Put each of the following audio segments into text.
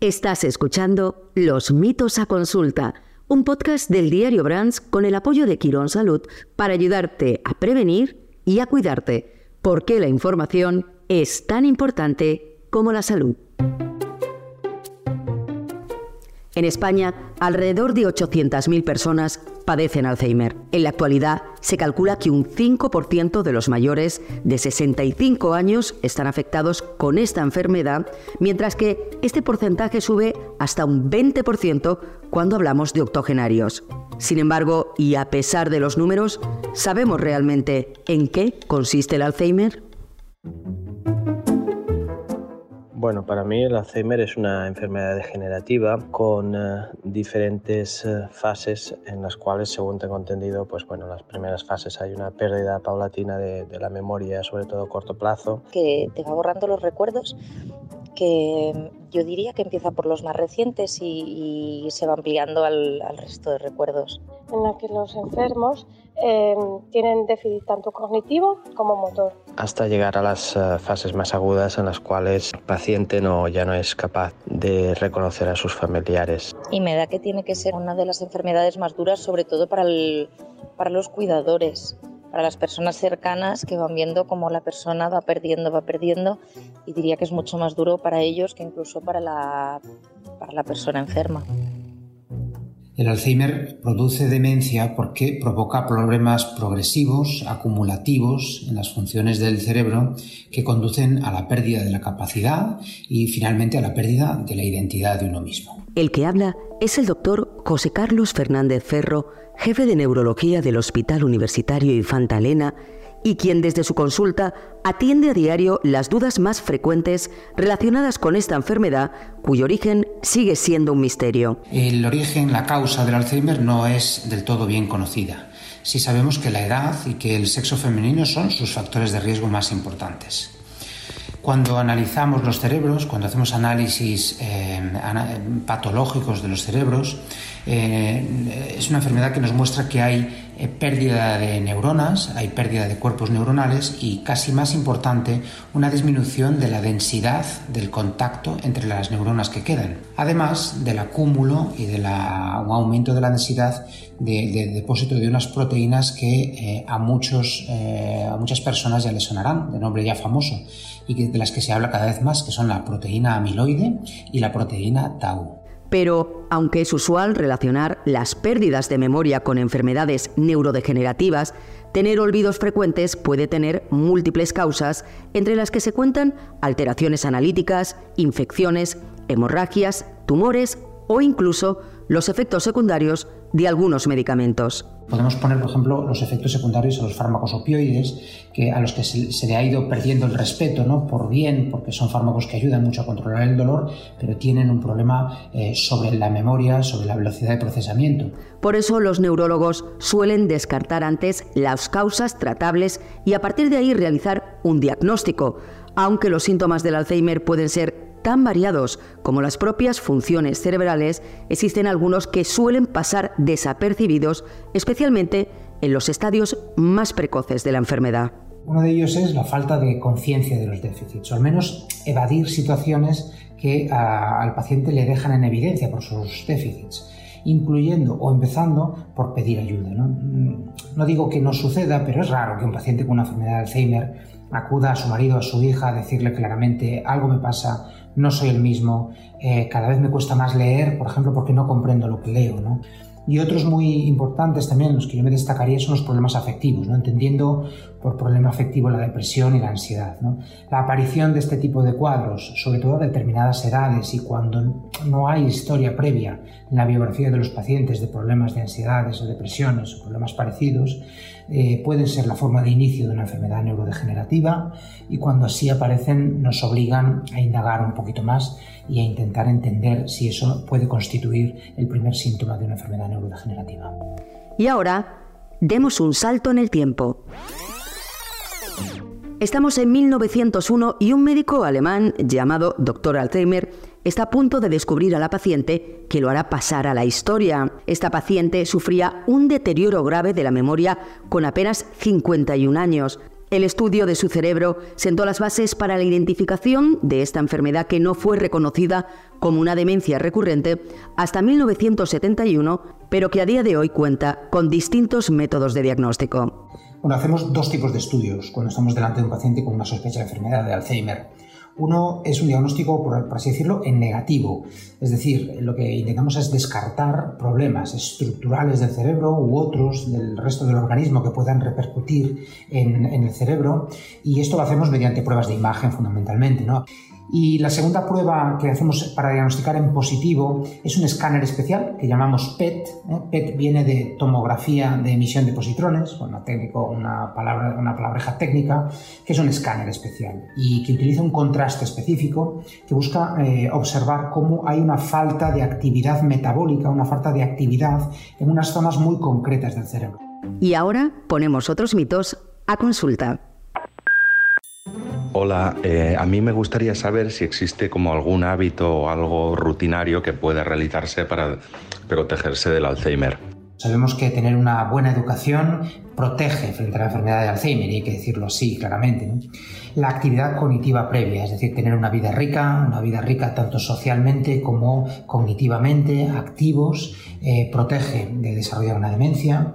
Estás escuchando Los mitos a consulta, un podcast del diario Brands con el apoyo de Quirón Salud para ayudarte a prevenir y a cuidarte, porque la información es tan importante como la salud. En España, alrededor de 800.000 personas padecen Alzheimer. En la actualidad, se calcula que un 5% de los mayores de 65 años están afectados con esta enfermedad, mientras que este porcentaje sube hasta un 20% cuando hablamos de octogenarios. Sin embargo, y a pesar de los números, ¿sabemos realmente en qué consiste el Alzheimer? Bueno, para mí el Alzheimer es una enfermedad degenerativa con eh, diferentes eh, fases en las cuales, según tengo entendido, pues bueno, en las primeras fases hay una pérdida paulatina de, de la memoria, sobre todo a corto plazo. Que te va borrando los recuerdos que yo diría que empieza por los más recientes y, y se va ampliando al, al, resto de recuerdos. En la que los enfermos eh, tienen déficit tanto cognitivo como motor. Hasta llegar a las uh, fases más agudas en las cuales el paciente no, ya no es capaz de reconocer a sus familiares. Y me da que tiene que ser una de las enfermedades más duras, sobre todo para, el, para los cuidadores para las personas cercanas que van viendo cómo la persona va perdiendo, va perdiendo y diría que es mucho más duro para ellos que incluso para la, para la persona enferma. El Alzheimer produce demencia porque provoca problemas progresivos, acumulativos en las funciones del cerebro que conducen a la pérdida de la capacidad y finalmente a la pérdida de la identidad de uno mismo. El que habla es el doctor José Carlos Fernández Ferro, jefe de neurología del Hospital Universitario Infanta Elena y quien desde su consulta atiende a diario las dudas más frecuentes relacionadas con esta enfermedad, cuyo origen sigue siendo un misterio. El origen, la causa del Alzheimer no es del todo bien conocida. Sí sabemos que la edad y que el sexo femenino son sus factores de riesgo más importantes. Cuando analizamos los cerebros, cuando hacemos análisis eh, patológicos de los cerebros, eh, es una enfermedad que nos muestra que hay eh, pérdida de neuronas, hay pérdida de cuerpos neuronales y, casi más importante, una disminución de la densidad del contacto entre las neuronas que quedan, además del acúmulo y de la, un aumento de la densidad de, de depósito de unas proteínas que eh, a, muchos, a muchas personas ya les sonarán, de nombre ya famoso, y de las que se habla cada vez más, que son la proteína amiloide y la proteína tau. Pero, aunque es usual relacionar las pérdidas de memoria con enfermedades neurodegenerativas, tener olvidos frecuentes puede tener múltiples causas, entre las que se cuentan alteraciones analíticas, infecciones, hemorragias, tumores o incluso los efectos secundarios de algunos medicamentos. Podemos poner, por ejemplo, los efectos secundarios a los fármacos opioides, que a los que se, se, le ha ido perdiendo el respeto, ¿no? Por bien, porque son fármacos que ayudan mucho a controlar el dolor, pero tienen un problema eh, sobre la memoria, sobre la velocidad de procesamiento. Por eso los neurólogos suelen descartar antes las causas tratables y a partir de ahí realizar un diagnóstico, aunque los síntomas del Alzheimer pueden ser tan variados como las propias funciones cerebrales, existen algunos que suelen pasar desapercibidos, especialmente en los estadios más precoces de la enfermedad. Uno de ellos es la falta de conciencia de los déficits, o al menos evadir situaciones que al paciente le dejan en evidencia por sus déficits incluyendo o empezando por pedir ayuda. ¿no? no digo que no suceda, pero es raro que un paciente con una enfermedad de Alzheimer acuda a su marido, a su hija, a decirle claramente algo me pasa, no soy el mismo, eh, cada vez me cuesta más leer, por ejemplo, porque no comprendo lo que leo. ¿no? Y otros muy importantes también, los que yo me destacaría, son los problemas afectivos, ¿no? entendiendo por problema afectivo la depresión y la ansiedad. ¿no? La aparición de este tipo de cuadros, sobre todo a determinadas edades y cuando no hay historia previa en la biografía de los pacientes de problemas de ansiedades o depresiones o problemas parecidos, eh, pueden ser la forma de inicio de una enfermedad neurodegenerativa y cuando así aparecen nos obligan a indagar un poquito más y a intentar entender si eso puede constituir el primer síntoma de una enfermedad neurodegenerativa. Y ahora, demos un salto en el tiempo. Estamos en 1901 y un médico alemán llamado Dr. Alzheimer está a punto de descubrir a la paciente que lo hará pasar a la historia. Esta paciente sufría un deterioro grave de la memoria con apenas 51 años El estudio de su cerebro sentó las bases para la identificación de esta enfermedad que no fue reconocida como una demencia recurrente hasta 1971, pero que a día de hoy cuenta con distintos métodos de diagnóstico. Bueno, hacemos dos tipos de estudios cuando estamos delante de un paciente con una sospecha de enfermedad de Alzheimer. Uno es un diagnóstico, por, así decirlo, en negativo. Es decir, lo que intentamos es descartar problemas estructurales del cerebro u otros del resto del organismo que puedan repercutir en, en el cerebro. Y esto lo hacemos mediante pruebas de imagen fundamentalmente. ¿no? Y la segunda prueba que hacemos para diagnosticar en positivo es un escáner especial que llamamos PET. ¿eh? PET viene de tomografía de emisión de positrones, una, palabra, una palabreja técnica, que es un escáner especial y que utiliza un contraste específico que busca eh, observar cómo hay una falta de actividad metabólica, una falta de actividad en unas zonas muy concretas del cerebro. Y ahora ponemos otros mitos a consulta. Hola, eh, a mí me gustaría saber si existe como algún hábito o algo rutinario que pueda realizarse para protegerse del Alzheimer. Sabemos que tener una buena educación protege frente a la enfermedad de Alzheimer, y hay que decirlo así claramente. La actividad cognitiva previa, es decir, tener una vida rica, una vida rica tanto socialmente como cognitivamente, activos, eh, protege de desarrollar una demencia.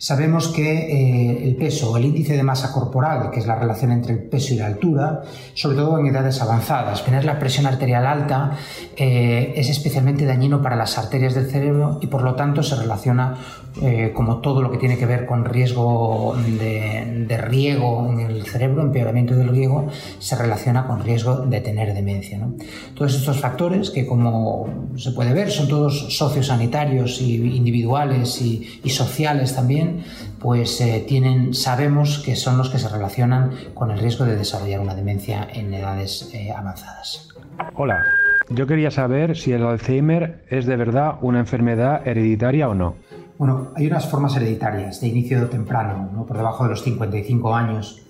Sabemos que eh, el peso el índice de masa corporal, que es la relación entre el peso y la altura, sobre todo en edades avanzadas, tener la presión arterial alta eh, es especialmente dañino para las arterias del cerebro y por lo tanto se relaciona eh, como todo lo que tiene que ver con riesgo de, riego en el cerebro, empeoramiento del riego, se relaciona con riesgo de tener demencia. Todos estos factores que como se puede ver son todos sociosanitarios y individuales y, y sociales también, pues eh, tienen, sabemos que son los que se relacionan con el riesgo de desarrollar una demencia en edades eh, avanzadas. Hola, yo quería saber si el Alzheimer es de verdad una enfermedad hereditaria o no. Bueno, hay unas formas hereditarias de inicio temprano, ¿no? por debajo de los 55 años,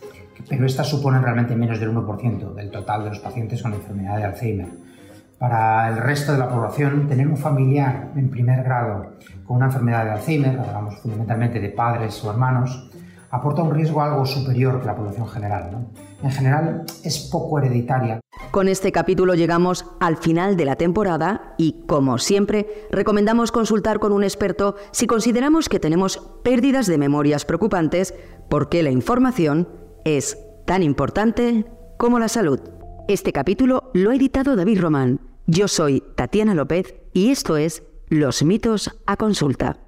pero estas suponen realmente menos del 1% del total de los pacientes con enfermedad de Alzheimer. Para el resto de la población, tener un familiar en primer grado con una enfermedad de Alzheimer, hablamos fundamentalmente de padres o hermanos, aporta un riesgo algo superior que la población general. En general es poco hereditaria. Con este capítulo llegamos al final de la temporada y, como siempre, recomendamos consultar con un experto si consideramos que tenemos pérdidas de memorias preocupantes porque la información es tan importante como la salud. Este capítulo lo ha editado David Román. Yo soy Tatiana López y esto es Los mitos a consulta.